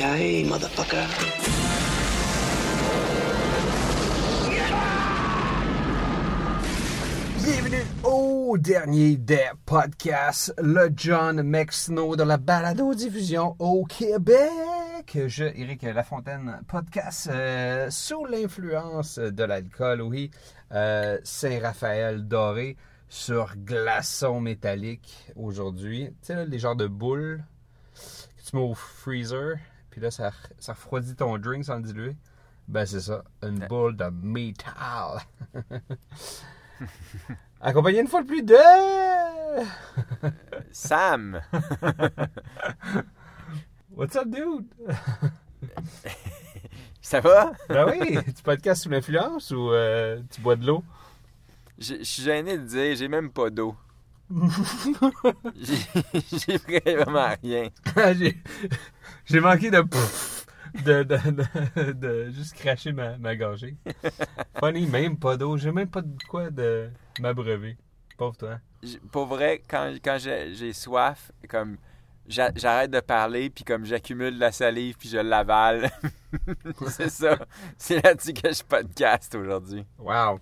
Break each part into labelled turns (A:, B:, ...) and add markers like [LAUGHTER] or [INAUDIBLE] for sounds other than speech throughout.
A: Motherfucker.
B: Bienvenue au dernier des podcasts, le John McSnow de la balado-diffusion au Québec. Je, Éric Lafontaine, podcast euh, sous l'influence de l'alcool, oui. Euh, Saint-Raphaël doré sur glaçon métallique aujourd'hui. Tu sais, les genres de boules que tu mets au freezer, puis là, ça, ça refroidit ton drink sans le diluer. Ben, c'est ça, une boule de métal. [LAUGHS] Accompagné une fois de plus de.
C: Sam! [LAUGHS]
B: What's up, dude? [LAUGHS]
C: Ça va?
B: Ben oui, tu podcasts sous l'influence ou euh, tu bois de l'eau?
C: Je suis gêné de dire, j'ai même pas d'eau. J'ai vraiment rien.
B: J'ai j'ai manqué de. pfff, De, de, de, de juste cracher ma, ma gorgée. Funny, même pas d'eau. J'ai même pas de quoi de m'abreuver. Pauvre toi.
C: Pour vrai, quand, quand j'ai soif, comme j'a- j'arrête de parler, puis comme j'accumule de la salive, puis je l'avale. [LAUGHS] c'est ça. C'est là-dessus que je podcast aujourd'hui.
B: Wow.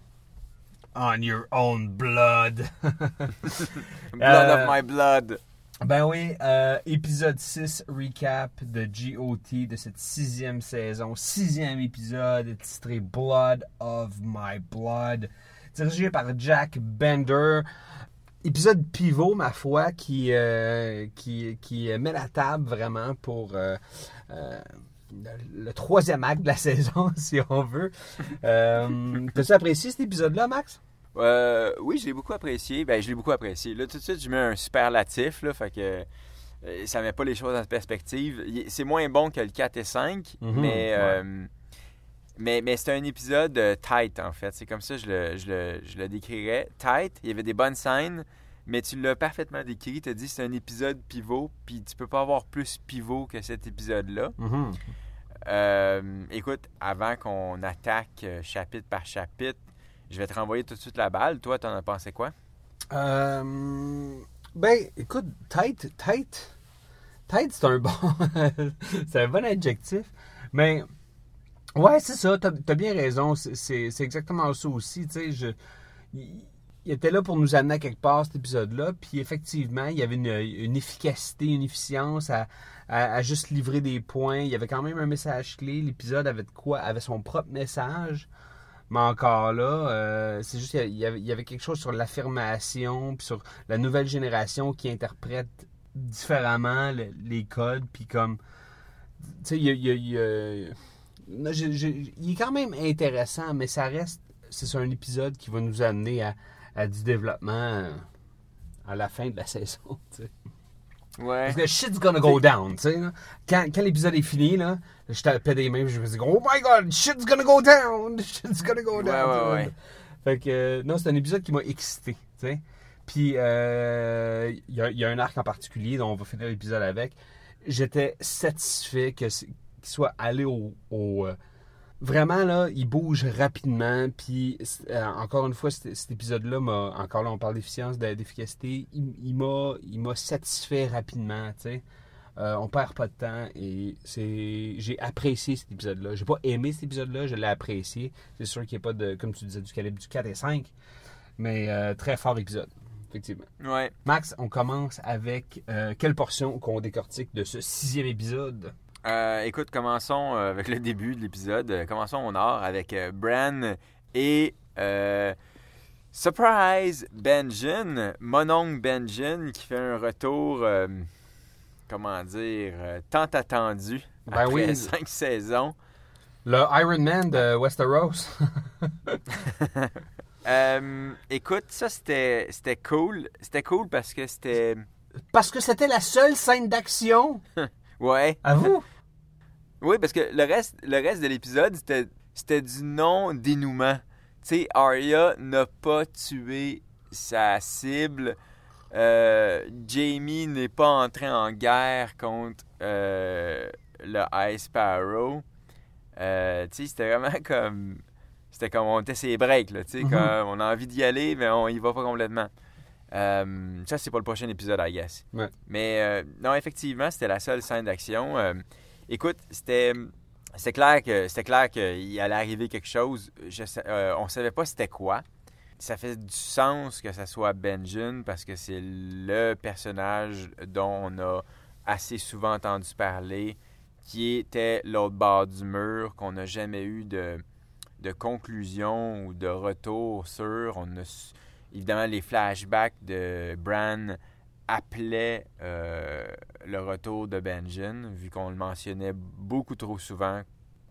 B: On your own blood. [LAUGHS]
C: Blood
B: Euh,
C: of my blood.
B: Ben oui, euh, épisode 6 recap de GOT de cette sixième saison. Sixième épisode titré Blood of My Blood. Dirigé par Jack Bender. Épisode pivot, ma foi, qui, euh, qui, qui met la table vraiment pour euh, euh, le, le troisième acte de la [LAUGHS] saison, si on veut. Euh, T'as-tu apprécié cet épisode-là, Max?
C: Euh, oui, je l'ai beaucoup apprécié. Ben, je l'ai beaucoup apprécié. Là, tout de suite, je mets un superlatif, là, fait que euh, ça met pas les choses en perspective. C'est moins bon que le 4 et 5,
B: Mhm,
C: mais,
B: ouais.
C: euh, mais, mais c'est un épisode euh, tight, en fait. C'est comme ça que je le, je, le, je le décrirais. Tight, il y avait des bonnes scènes, mais tu l'as parfaitement décrit. Tu as dit que c'est un épisode pivot, puis tu peux pas avoir plus pivot que cet épisode-là.
B: Mhm.
C: Euh, écoute, avant qu'on attaque euh, chapitre par chapitre, je vais te renvoyer tout de suite la balle. Toi, t'en as pensé quoi?
B: Euh, ben, écoute, tight, tight, tight, c'est un [LAUGHS] bon, c'est un bon adjectif. Mais, ouais, c'est ça, t'as as bien raison. C'est exactement ça aussi. Tu sais, je, il, était là pour nous amener à quelque part cet épisode-là. Puis effectivement, il y avait une, efficacité, une efficience à, à, juste livrer des points. Il y avait quand même un message clé. L'épisode avait de quoi, avait son propre message. Mais encore là, euh, c'est juste qu'il y avait, quelque chose sur l'affirmation, puis sur la nouvelle génération qui interprète différemment le- les codes, puis comme, tu sais, il, y a- il est quand même intéressant, mais ça reste, c'est un épisode qui va nous amener à, à du développement euh, à la fin de la [LAUGHS] saison, tu sais.
C: Ouais.
B: Parce que shit's gonna go down, tu sais. là. Quand, quand l'épisode est fini, là, je tapais des mains, je me dis, oh my god, shit's gonna go down, shit's gonna go down.
C: Ouais, ouais, ouais.
B: Fait que, euh, non, c'est un épisode qui m'a excité, tu sais. Puis, euh, il y, a, il y a un arc en particulier dont on va finir l'épisode avec. J'étais satisfait que qu'il soit allé au. au, euh, vraiment, là, il bouge rapidement. Puis, euh, encore une fois, cet, épisode-là m'a. Encore là, on parle d'efficience, de- d'efficacité. Il, il m'a il m'a satisfait rapidement, tu sais. Euh, on perd pas de temps et c'est j'ai apprécié cet épisode-là. J'ai pas aimé cet épisode-là, je l'ai apprécié. C'est sûr qu'il n'y a pas de, comme tu disais, du calibre du 4 et 5, mais euh, très fort épisode, effectivement.
C: Ouais.
B: Max, on commence avec euh, quelle portion qu'on décortique de ce sixième épisode?
C: Euh, écoute, commençons euh, avec le [LAUGHS] début de l'épisode. Euh, Commençons au nord avec Bran et euh, Surprise Benjin, mon oncle Benjin qui fait un retour, euh, comment dire, tant attendu
B: Ben
C: après
B: oui. [LAUGHS]
C: cinq saisons.
B: Le Iron Man de Westeros. [LAUGHS]
C: Euh, écoute, ça c'était c'était cool. C'était cool parce que c'était
B: Parce que c'était la seule scène d'action.
C: ouais.
B: À vous?
C: Oui, parce que le reste, le reste de l'épisode, c'était, c'était du non-dénouement. Tu sais, Arya n'a pas tué sa cible. Euh, Jamie n'est pas entré en guerre contre euh, le Ice Sparrow. Euh, tu sais, c'était vraiment [LAUGHS] comme. C'était comme on était ses breaks, là. Tu sais,
B: Mhm.
C: comme on a envie d'y aller, mais on y va pas complètement. Ça, c'est pour le prochain épisode, I guess.
B: Ouais.
C: Mais euh, non, effectivement, c'était la seule scène d'action. Euh, écoute, c'était. C'était clair que c'était clair qu'il allait arriver quelque chose. Euh, on savait pas c'était quoi. Ça fait du sens que ça soit Benjen parce que c'est le personnage dont on a assez souvent entendu parler, qui était l'autre bord du mur, qu'on n'a jamais eu de, de conclusion ou de retour sur. On a évidemment les flashbacks de Bran appelaient euh, le retour de Benjen, vu qu'on le mentionnait beaucoup trop souvent,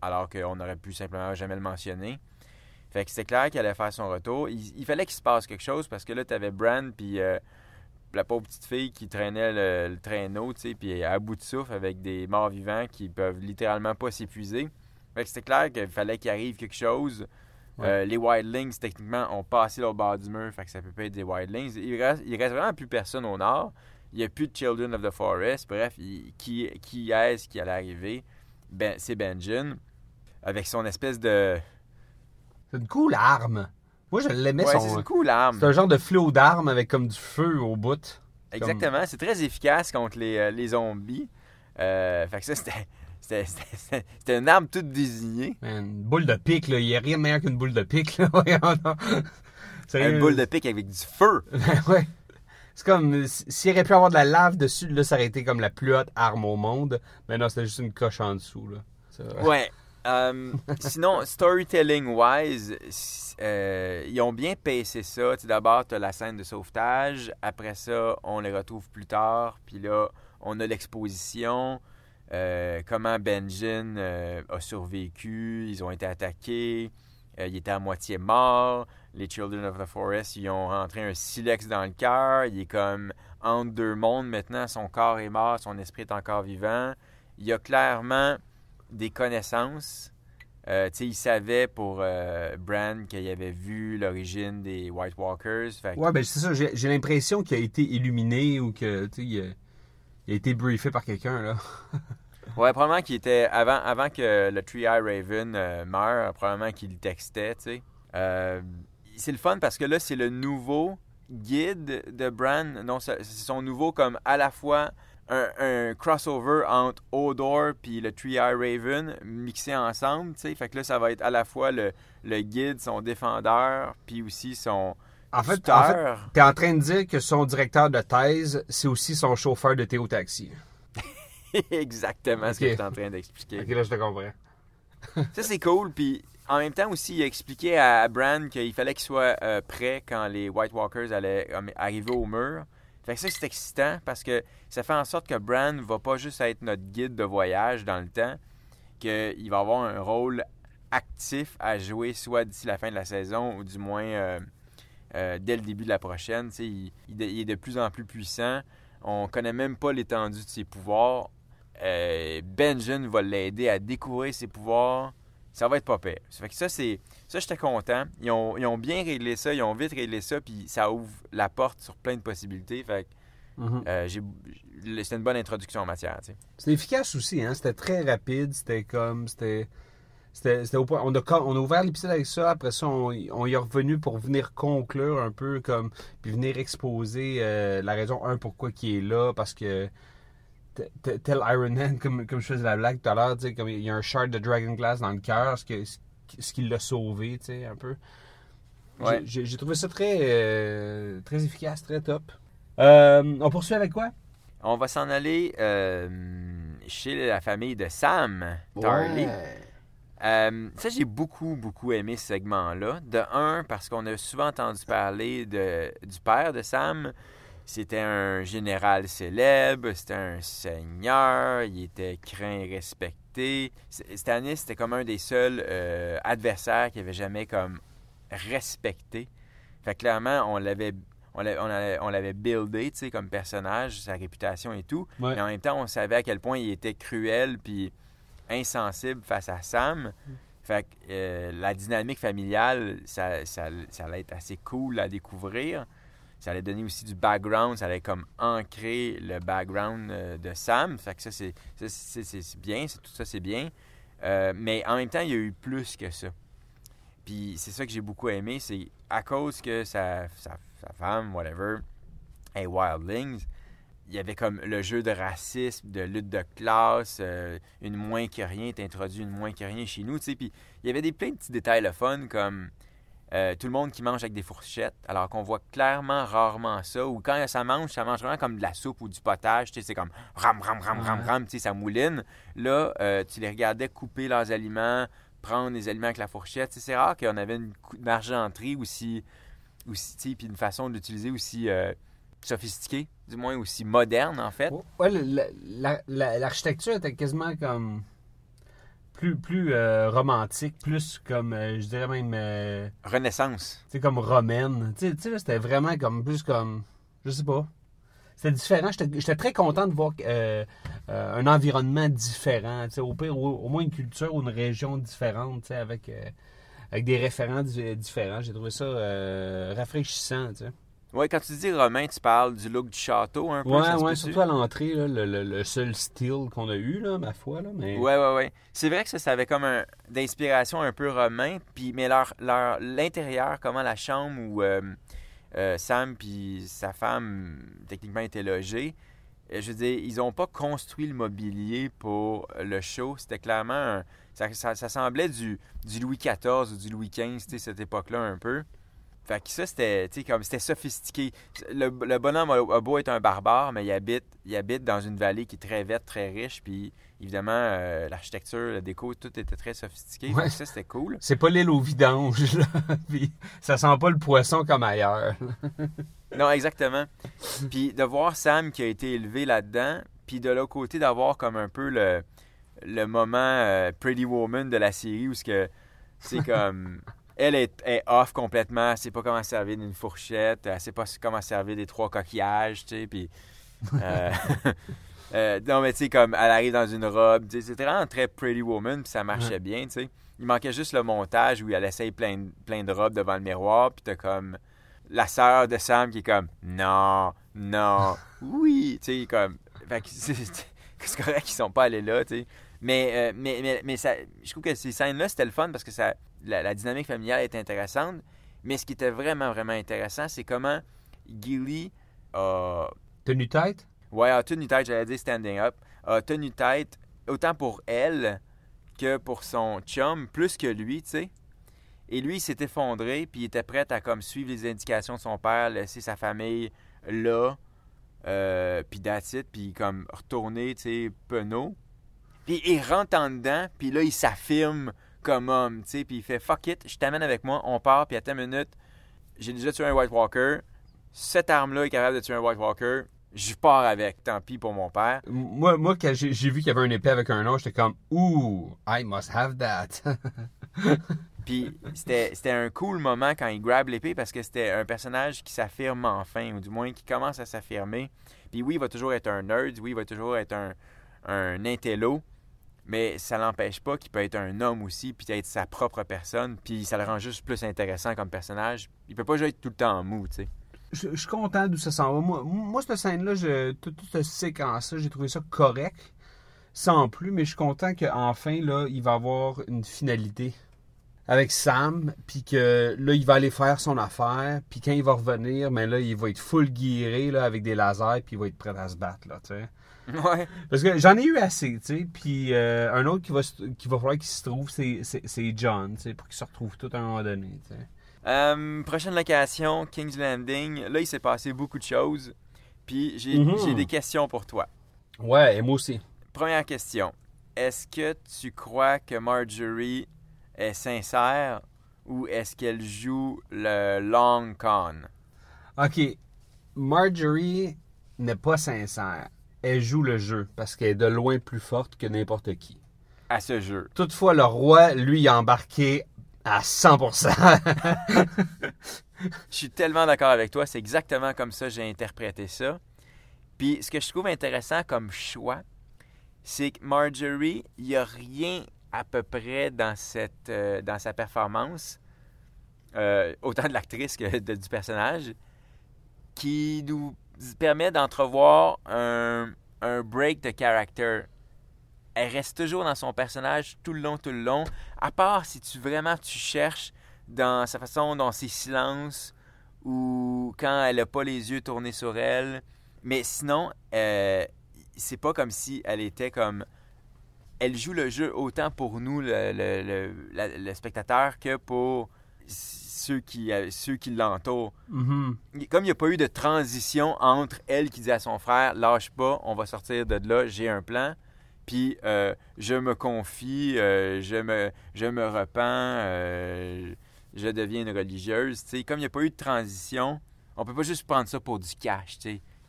C: alors qu'on aurait pu simplement jamais le mentionner. Fait que c'était clair qu'il allait faire son retour. Il, fallait qu'il se passe quelque chose parce que là, tu avais Bran puis euh, la pauvre petite fille qui traînait le, le traîneau, tu sais, puis à bout de souffle avec des morts vivants qui peuvent littéralement pas s'épuiser. Fait que c'était clair qu'il fallait qu'il arrive quelque chose. Euh, les Wildlings, techniquement, ont passé l'autre bord du mur, fait que ça peut pas être des Wildlings. Il reste, il reste vraiment plus personne au nord. Il n'y a plus de Children of the Forest. Bref, il- qui, qui est-ce qui allait arriver? Ben, c'est Benjen, avec son espèce de...
B: C'est une cool arme. Moi, je l'aimais
C: Ouais,
B: son.
C: c'est une cool arme.
B: C'est un genre de flot d'armes avec comme du feu au bout.
C: Exactement. C'est très efficace contre les, euh, les zombies. Euh, fait que ça, [LAUGHS] c'était... C'était une arme toute désignée.
B: Une boule de pique, là. Il n'y a rien de meilleur qu'une boule de pique, là. [LAUGHS]
C: Une boule de pique avec du feu. [LAUGHS]
B: ouais. C'est comme, s'il aurait pu avoir de la lave dessus, là, ça aurait été comme la plus haute arme au monde. Mais non, c'était juste une coche en dessous, là.
C: Ouais. Euh, sinon, storytelling-wise, euh, ils ont bien pacé ça. D'abord, tu as la scène de sauvetage. Après ça, on les retrouve plus tard. Puis là, on a l'exposition. euh, comment Benjen euh, a survécu. Ils ont été attaqués. Euh, il était à moitié mort. Les Children of the Forest, ils ont rentré un silex dans le cœur. Il est comme entre deux mondes maintenant. Son corps est mort, son esprit est encore vivant. Il y a clairement des connaissances. Euh, il savait pour Bran qu'il avait vu l'origine des White Walkers.
B: Ouais, ben c'est ça. J'ai l'impression qu'il a été illuminé ou que, il a été briefé par quelqu'un, là. [LAUGHS]
C: Ouais, probablement qu'il était. Avant, avant que le Tree Eye Raven euh, meure, probablement qu'il textait, tu sais. Euh, c'est le fun parce que là, c'est le nouveau guide de Bran. Non, c'est son nouveau, comme à la fois un, crossover entre Odor puis le Tree Eye Raven mixés ensemble, tu sais. Fait que là, ça va être à la fois le, le guide, son défendeur, puis aussi son.
B: En fait, en fait
C: tuteur.
B: t'es en train de dire que son directeur de thèse, c'est aussi son chauffeur de Théo Taxi. [LAUGHS]
C: Exactement ce que je suis en train d'expliquer.
B: Ok, là, je te comprends. [LAUGHS]
C: Ça, c'est cool. Puis en même temps aussi, il a expliqué à Bran qu'il fallait qu'il soit euh, prêt quand les White Walkers allaient euh, arriver au mur. Fait que ça, c'est excitant parce que ça fait en sorte que Bran va pas juste être notre guide de voyage dans le temps, qu'il va avoir un rôle actif à jouer soit d'ici la fin de la saison ou du moins euh, euh, dès le début de la prochaine. Tu sais, Il, il- il est de plus en plus puissant. On connaît même pas l'étendue de ses pouvoirs. Euh, Benjen va l'aider à découvrir ses pouvoirs. Ça va être pas pire. Ça fait que ça, c'est. Ça, j'étais content. Ils ont, ils ont bien réglé ça, ils ont vite réglé ça, puis ça ouvre la porte sur plein de possibilités. Fait que
B: Mhm.
C: euh, c'était une bonne introduction en matière.
B: C'était efficace aussi, hein. C'était très rapide. C'était comme. C'était. C'était au point. On a, on a ouvert l'épisode avec ça. Après ça, on, on y est revenu pour venir conclure un peu comme. Puis venir exposer euh, la raison, un, pourquoi qui est là. Parce que. Tel Iron Man, [LAUGHS] comme, comme je faisais la blague tout à l'heure, tu sais, comme il y a un shard de Dragon Glass dans le cœur, ce, que- ce qui- ce qui l'a sauvé, tu sais, un peu.
C: Ouais.
B: J'ai- trouvé ça très, euh, très efficace, très top. Euh, on poursuit avec quoi?
C: On va s'en aller euh, chez la famille de Sam Tarly. Euh, ça, j'ai beaucoup, beaucoup aimé ce segment-là. De un, parce qu'on a souvent entendu parler de, du père de Sam. C'était un général célèbre, c'était un seigneur, il était craint et respecté. Stannis, c'était comme un des seuls euh, adversaires qu'il avait jamais comme respecté. Fait que clairement, on l'avait on l'avait, on l'avait- on l'avait buildé, tu sais, comme personnage, sa réputation et tout.
B: Ouais.
C: Mais en même temps, on savait à quel point il était cruel, puis insensible face à Sam. Fait que euh, la dynamique familiale, ça, ça, allait être assez cool à découvrir. Ça allait donner aussi du background, ça allait comme ancrer le background euh, de Sam. Fait que ça, c'est bien, tout ça, c'est bien. Euh, mais en même temps, il y a eu plus que ça. Puis c'est ça que j'ai beaucoup aimé, c'est à cause que sa femme, whatever, est Wildlings, il y avait comme le jeu de racisme, de lutte de classe, euh, une moins que rien, t'introduis une moins que rien chez nous, tu sais. Puis il y avait des plein de petits détails le fun, comme euh, tout le monde qui mange avec des fourchettes, alors qu'on voit clairement rarement ça, ou quand ça mange, ça mange vraiment comme de la soupe ou du potage, tu sais, c'est comme ram, ram, ram, ram, ram, tu sais, ça mouline. Là, euh, tu les regardais couper leurs aliments, prendre les aliments avec la fourchette. C'est rare qu'on avait une, une argenterie aussi, aussi tu sais, puis une façon d'utiliser aussi euh, sophistiquée, du moins aussi moderne, en fait.
B: Ouais, le- la- la- l'architecture était quasiment comme plus, plus euh, romantique, plus comme, euh, je dirais même, euh,
C: Renaissance.
B: tu sais, comme romaine. Tu sais, c'était vraiment comme, plus comme, je sais pas. C'était différent. J'étais très content de voir un environnement différent. tu sais, Au pire, au, au moins une culture ou une région différente, tu sais, avec, avec des référents di- différents. J'ai trouvé ça rafraîchissant. tu sais.
C: Ouais, quand tu dis romain, tu parles du look du château un peu. Se
B: ouais, surtout à l'entrée, le, le- le seul style qu'on a eu, là, ma foi. Là, mais...
C: Ouais, ouais, ouais. C'est vrai que ça, ça avait comme un d'inspiration un peu romain, puis mais leur, leur l'intérieur, comment la chambre où euh, euh, Sam puis sa femme techniquement étaient logés, euh, je veux dire, ils ont pas construit le mobilier pour le show. C'était clairement un- ça, ça, ça semblait du, du Louis XIV ou du Louis XV, tu sais, cette époque-là un peu. Fait que ça, c'était, comme, c'était sophistiqué. Le, le bonhomme a, a beau être un barbare, mais il habite, il habite dans une vallée qui est très verte, très riche, puis évidemment, euh, l'architecture, la déco, tout était très sophistiqué.
B: Ouais.
C: Ça, c'était cool. [LAUGHS]
B: C'est pas l'île au vidange, là. [LAUGHS] Puis ça sent pas le poisson comme ailleurs.
C: Non, exactement. puis de voir Sam qui a été élevé là-dedans, puis de l'autre côté, d'avoir comme un peu le, le moment euh, Pretty Woman de la série où ce que c'est [LAUGHS] comme. Elle est, est off complètement, elle sait pas comment servir d'une fourchette, elle sait pas comment servir des trois coquillages, tu sais, puis. [LAUGHS] euh, [LAUGHS] euh, non, mais tu sais, comme elle arrive dans une robe, tu sais, c'était vraiment très Pretty Woman, puis ça marchait
B: Ouais.
C: bien, tu sais. Il manquait juste le montage où elle essaye plein, de- plein de robes devant le miroir, puis t'as comme la sœur de Sam qui est comme non, non, [LAUGHS] oui, tu sais, comme. Fait que c'est correct qu'ils sont pas allés là, tu sais. Mais, euh, mais, mais, mais ça, je trouve que ces scènes-là, c'était le fun parce que ça, la, la dynamique familiale est intéressante. Mais ce qui était vraiment, vraiment intéressant, c'est comment Gilly a
B: Tenue tête?
C: Ouais, a tenu tête, j'allais dire standing up, a tenu tête autant pour elle que pour son chum, plus que lui, tu sais. Et lui, il s'est effondré, puis il était prêt à comme suivre les indications de son père, laisser sa famille là, euh, puis it, puis comme retourner, tu sais, penaud. Puis il rentre en dedans, puis là, il s'affirme comme homme, tu sais, puis il fait « fuck it, je t'amène avec moi, on part, puis à ta minute, j'ai déjà tué un White Walker, cette arme-là est capable de tuer un White Walker, je pars avec, tant pis pour mon père.
B: Moi, moi quand j'ai vu qu'il y avait un épée avec un nom, j'étais comme Ouh, I must have that. [LAUGHS]
C: Puis c'était c'était un cool moment quand il grab l'épée parce que c'était un personnage qui s'affirme enfin, ou du moins qui commence à s'affirmer. Puis oui, il va toujours être un nerd, oui, il va toujours être un, un intello, mais ça l'empêche pas qu'il peut être un homme aussi, puis être sa propre personne, puis ça le rend juste plus intéressant comme personnage. Il peut pas juste être tout le temps mou, tu sais.
B: je, suis content d'où ça s'en va. Moi, moi cette scène-là, toute, cette séquence-là, j'ai trouvé ça correct, sans plus, mais je suis content qu'enfin, là, il va avoir une finalité avec Sam, puis que là, il va aller faire son affaire, puis quand il va revenir, mais là, il va être full guiré, là, avec des lasers, puis il va être prêt à se battre, là, tu sais. [LAUGHS]
C: Ouais.
B: Parce que j'en ai eu assez, tu sais. Puis euh, un autre qui va, qui va falloir qu'il se trouve, c'est, John, tu sais, pour qu'il se retrouve tout à un moment donné, tu sais.
C: Euh, prochaine location, King's Landing. Là, il s'est passé beaucoup de choses. Puis j'ai
B: Mhm.
C: j'ai des questions pour toi.
B: Ouais, et moi aussi.
C: Première question. Est-ce que tu crois que Marjorie est sincère ou est-ce qu'elle joue le long con?
B: OK. Marjorie n'est pas sincère. Elle joue le jeu parce qu'elle est de loin plus forte que n'importe qui.
C: À ce jeu.
B: Toutefois, le roi, lui, a embarqué à 100%. [LAUGHS]
C: Je suis tellement d'accord avec toi. C'est exactement comme ça que j'ai interprété ça. Puis ce que je trouve intéressant comme choix, c'est que Marjorie, il n'y a rien à peu près dans, cette, euh, dans sa performance, euh, autant de l'actrice que de- du personnage, qui nous permet d'entrevoir un, un break de character. Elle reste toujours dans son personnage tout le long, tout le long, à part si tu vraiment tu cherches dans sa façon, dans ses silences, ou quand elle n'a pas les yeux tournés sur elle. Mais sinon, euh, c'est pas comme si elle était comme. Elle joue le jeu autant pour nous, le, le- le spectateur, que pour ceux qui, euh, ceux qui l'entourent.
B: Mhm.
C: Comme il n'y a pas eu de transition entre elle qui dit à son frère Lâche pas, on va sortir de là, j'ai un plan. Puis euh, je me confie, euh, je, me, je me repens, euh, je deviens une religieuse. Comme il n'y a pas eu de transition, on peut pas juste prendre ça pour du cash.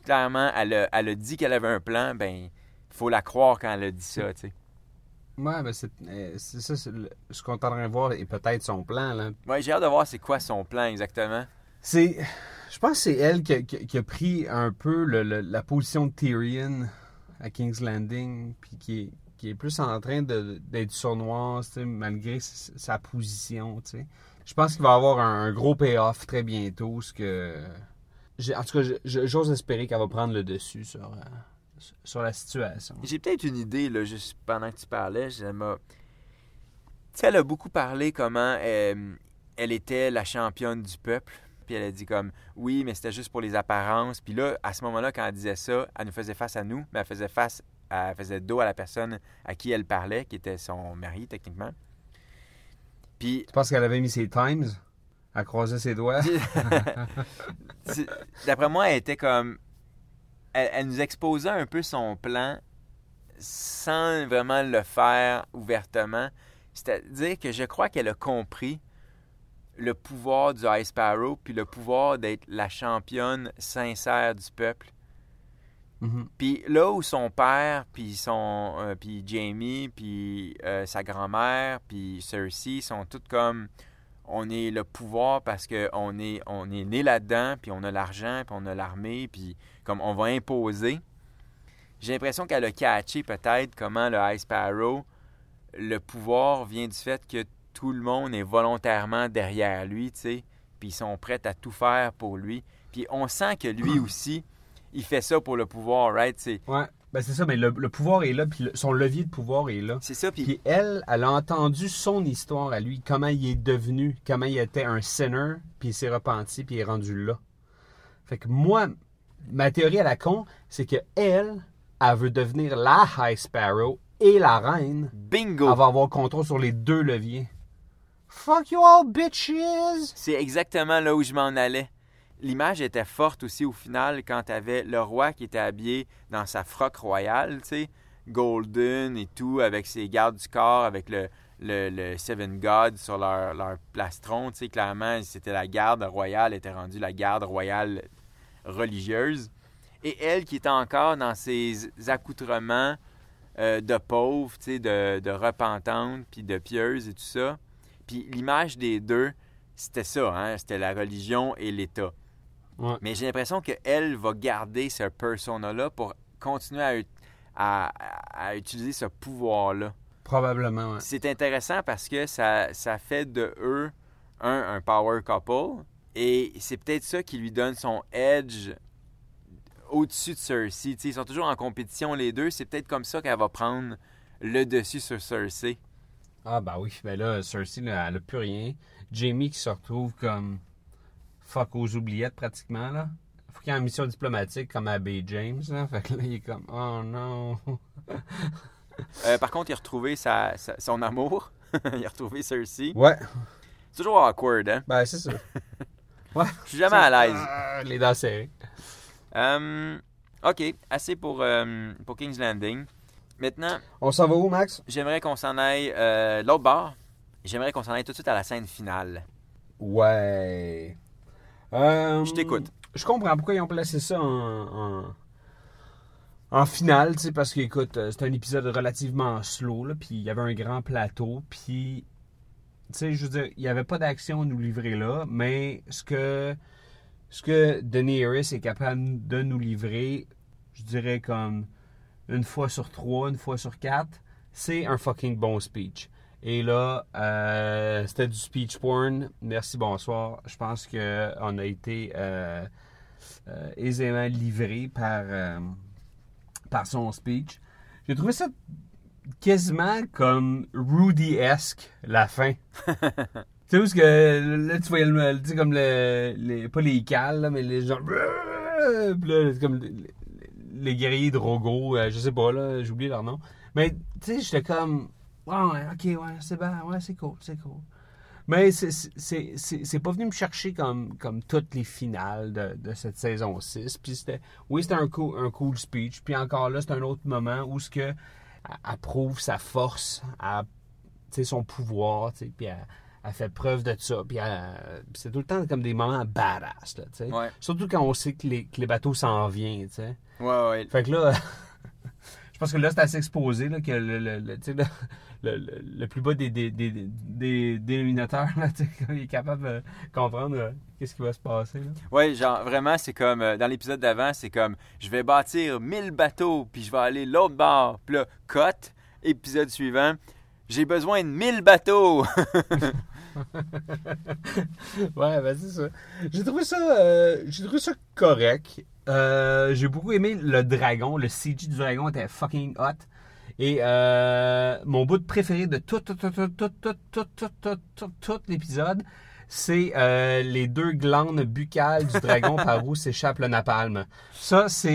C: Clairement, elle a, elle a dit qu'elle avait un plan, ben faut la croire quand elle a dit ça.
B: Ouais, ben c'est euh, c'est ça, ce qu'on de voir est peut-être son plan, là.
C: Ouais, j'ai hâte de voir c'est quoi son plan exactement.
B: C'est. Je pense que c'est elle qui a, qui pris un peu le- le- la position de Tyrion à King's Landing, puis qui est, qui est plus en train d'être sournoise, malgré sa position, tu sais. Je pense qu'il va avoir un, un gros payoff très bientôt, ce que. En tout cas, j'ose espérer qu'elle va prendre le dessus sur, euh, sur- la situation.
C: J'ai peut-être une idée, là, juste pendant que tu parlais. Je Tu sais, elle a beaucoup parlé comment euh, elle était la championne du peuple. Puis elle a dit comme, oui, mais c'était juste pour les apparences. Puis là, à ce moment-là, quand elle disait ça, elle nous faisait face à nous, mais elle faisait face, elle faisait dos à la personne à qui elle parlait, qui était son mari, techniquement. Puis
B: Tu penses qu'elle avait mis ses times à croiser ses doigts? [LAUGHS]
C: D'après moi, elle était comme. Elle, elle nous exposait un peu son plan sans vraiment le faire ouvertement. C'est-à-dire que je crois qu'elle a compris le pouvoir du High Sparrow puis le pouvoir d'être la championne sincère du peuple.
B: Mhm.
C: Puis là où son père, puis son, euh, puis Jamie, puis euh, sa grand-mère, puis Cersei sont toutes comme on est le pouvoir parce que on est on est né là-dedans, puis on a l'argent, puis on a l'armée, puis comme on va imposer. J'ai l'impression qu'elle a catché peut-être comment le High Sparrow, le pouvoir vient du fait que tout le monde est volontairement derrière lui, tu sais, puis ils sont prêts à tout faire pour lui. Puis on sent que lui [CLEARS THROAT] aussi, il fait ça pour le pouvoir, right?
B: Ouais. Ben c'est ça, mais le, le pouvoir est là, puis le- son levier de pouvoir est là.
C: c'est ça, puis
B: Puis elle, elle a entendu son histoire à lui, comment il est devenu, comment il était un sinner, puis il s'est repenti, puis il est rendu là. Fait que moi, ma théorie à la con, c'est que elle, elle veut devenir la High Sparrow et la reine.
C: bingo!
B: Elle va avoir contrôle sur les deux leviers. Fuck you all bitches!
C: C'est exactement là où je m'en allais. L'image était forte aussi au final quand tu avais le roi qui était habillé dans sa froc royale, tu sais, golden et tout, avec ses gardes du corps, avec le, le, Seven Gods sur leur, leur plastron, tu sais, clairement, c'était la garde royale, était rendue la garde royale religieuse. Et elle qui était encore dans ses accoutrements euh, de pauvre, tu sais, de, de repentante, puis de pieuse et tout ça. Puis l'image des deux, c'était ça, hein? c'était la religion et l'État.
B: Ouais.
C: Mais j'ai l'impression qu'elle va garder ce persona-là pour continuer à, ut- à- à utiliser ce pouvoir-là.
B: Probablement.
C: C'est intéressant parce que ça, ça fait de eux un, un power couple. Et c'est peut-être ça qui lui donne son edge au-dessus de Cersei. Ils sont toujours en compétition les deux. C'est peut-être comme ça qu'elle va prendre le dessus sur Cersei.
B: Ah bah oui, ben là, Cersei, là, elle a plus rien. Jamie qui se retrouve comme fuck aux oubliettes pratiquement, là. Faut qu'il y ait une mission diplomatique comme à James, là. Fait que là, il est comme, oh non. [LAUGHS]
C: Euh, par contre, il a retrouvé sa- sa- son amour. [LAUGHS] il a retrouvé Cersei.
B: Ouais,
C: C'est toujours awkward, hein?
B: ben c'est ça. [LAUGHS] Ouais.
C: Je suis jamais à l'aise.
B: Ah, les dents serrées.
C: Euh, OK, assez pour, euh, pour King's Landing. Maintenant,
B: On s'en va où, Max?
C: j'aimerais qu'on s'en aille euh, l'autre bord. J'aimerais qu'on s'en aille tout de suite à la scène finale.
B: Ouais. Euh,
C: Je t'écoute.
B: Je comprends pourquoi ils ont placé ça en, en, en finale, tu sais, parce que, écoute, euh, c'est un épisode relativement slow, là, puis il y avait un grand plateau, puis, tu sais, je veux dire, il n'y avait pas d'action à nous livrer là, mais ce que, ce que Daenerys est capable de nous livrer, je dirais comme une fois sur trois, une fois sur quatre, c'est un fucking bon speech. Et là, euh, c'était du speech porn. Merci, bonsoir. Je pense qu'on a été euh, euh, aisément livré par, euh, par son speech. J'ai trouvé ça quasiment comme Rudy-esque, la fin. [LAUGHS] tu sais, où est-ce que là, tu voyais le, tu sais, comme le, les, pas les cales, là, mais les gens. Puis là, comme les, les guerriers Drogo, euh, je sais pas, là, j'ai oublié leur nom. Mais, tu sais, j'étais comme. Ouais, ok, ouais, c'est bien, ouais, c'est cool, c'est cool. Mais c'est- pas venu me chercher comme, comme toutes les finales de, de cette saison 6. Puis c'était, oui, c'était un cool, un cool speech. Puis encore là, c'est un autre moment où ce que elle, elle prouve sa force, elle- son pouvoir, puis elle, elle fait preuve de ça. Puis c'est tout le temps comme des moments badass, là.
C: Ouais.
B: Surtout quand on sait que les, que les bateaux s'en viennent, tu sais.
C: Ouais, ouais.
B: Fait que là, [LAUGHS] pense que là, c'est assez exposé, là, que [LAUGHS] le, le, plus bas des, des, des, des dénominateurs, là, [LAUGHS] il est capable de comprendre euh, qu'est-ce qui va se passer.
C: Ouais, genre vraiment, c'est comme euh, dans l'épisode d'avant, c'est comme je vais bâtir 1000 bateaux, puis je vais aller l'autre bord. Puis là, cut, épisode suivant, j'ai besoin de 1000 bateaux. [LAUGHS]
B: Ouais, ben c'est ça. J'ai trouvé ça, euh, j'ai trouvé ça correct. Euh, j'ai beaucoup aimé le dragon. Le CG du dragon était fucking hot. Et euh, mon bout préféré de tout, tout, tout, tout, tout, tout, tout, tout, tout, l'épisode, c'est euh, les deux glandes buccales du dragon par où s'échappe le napalm. Ça, c'est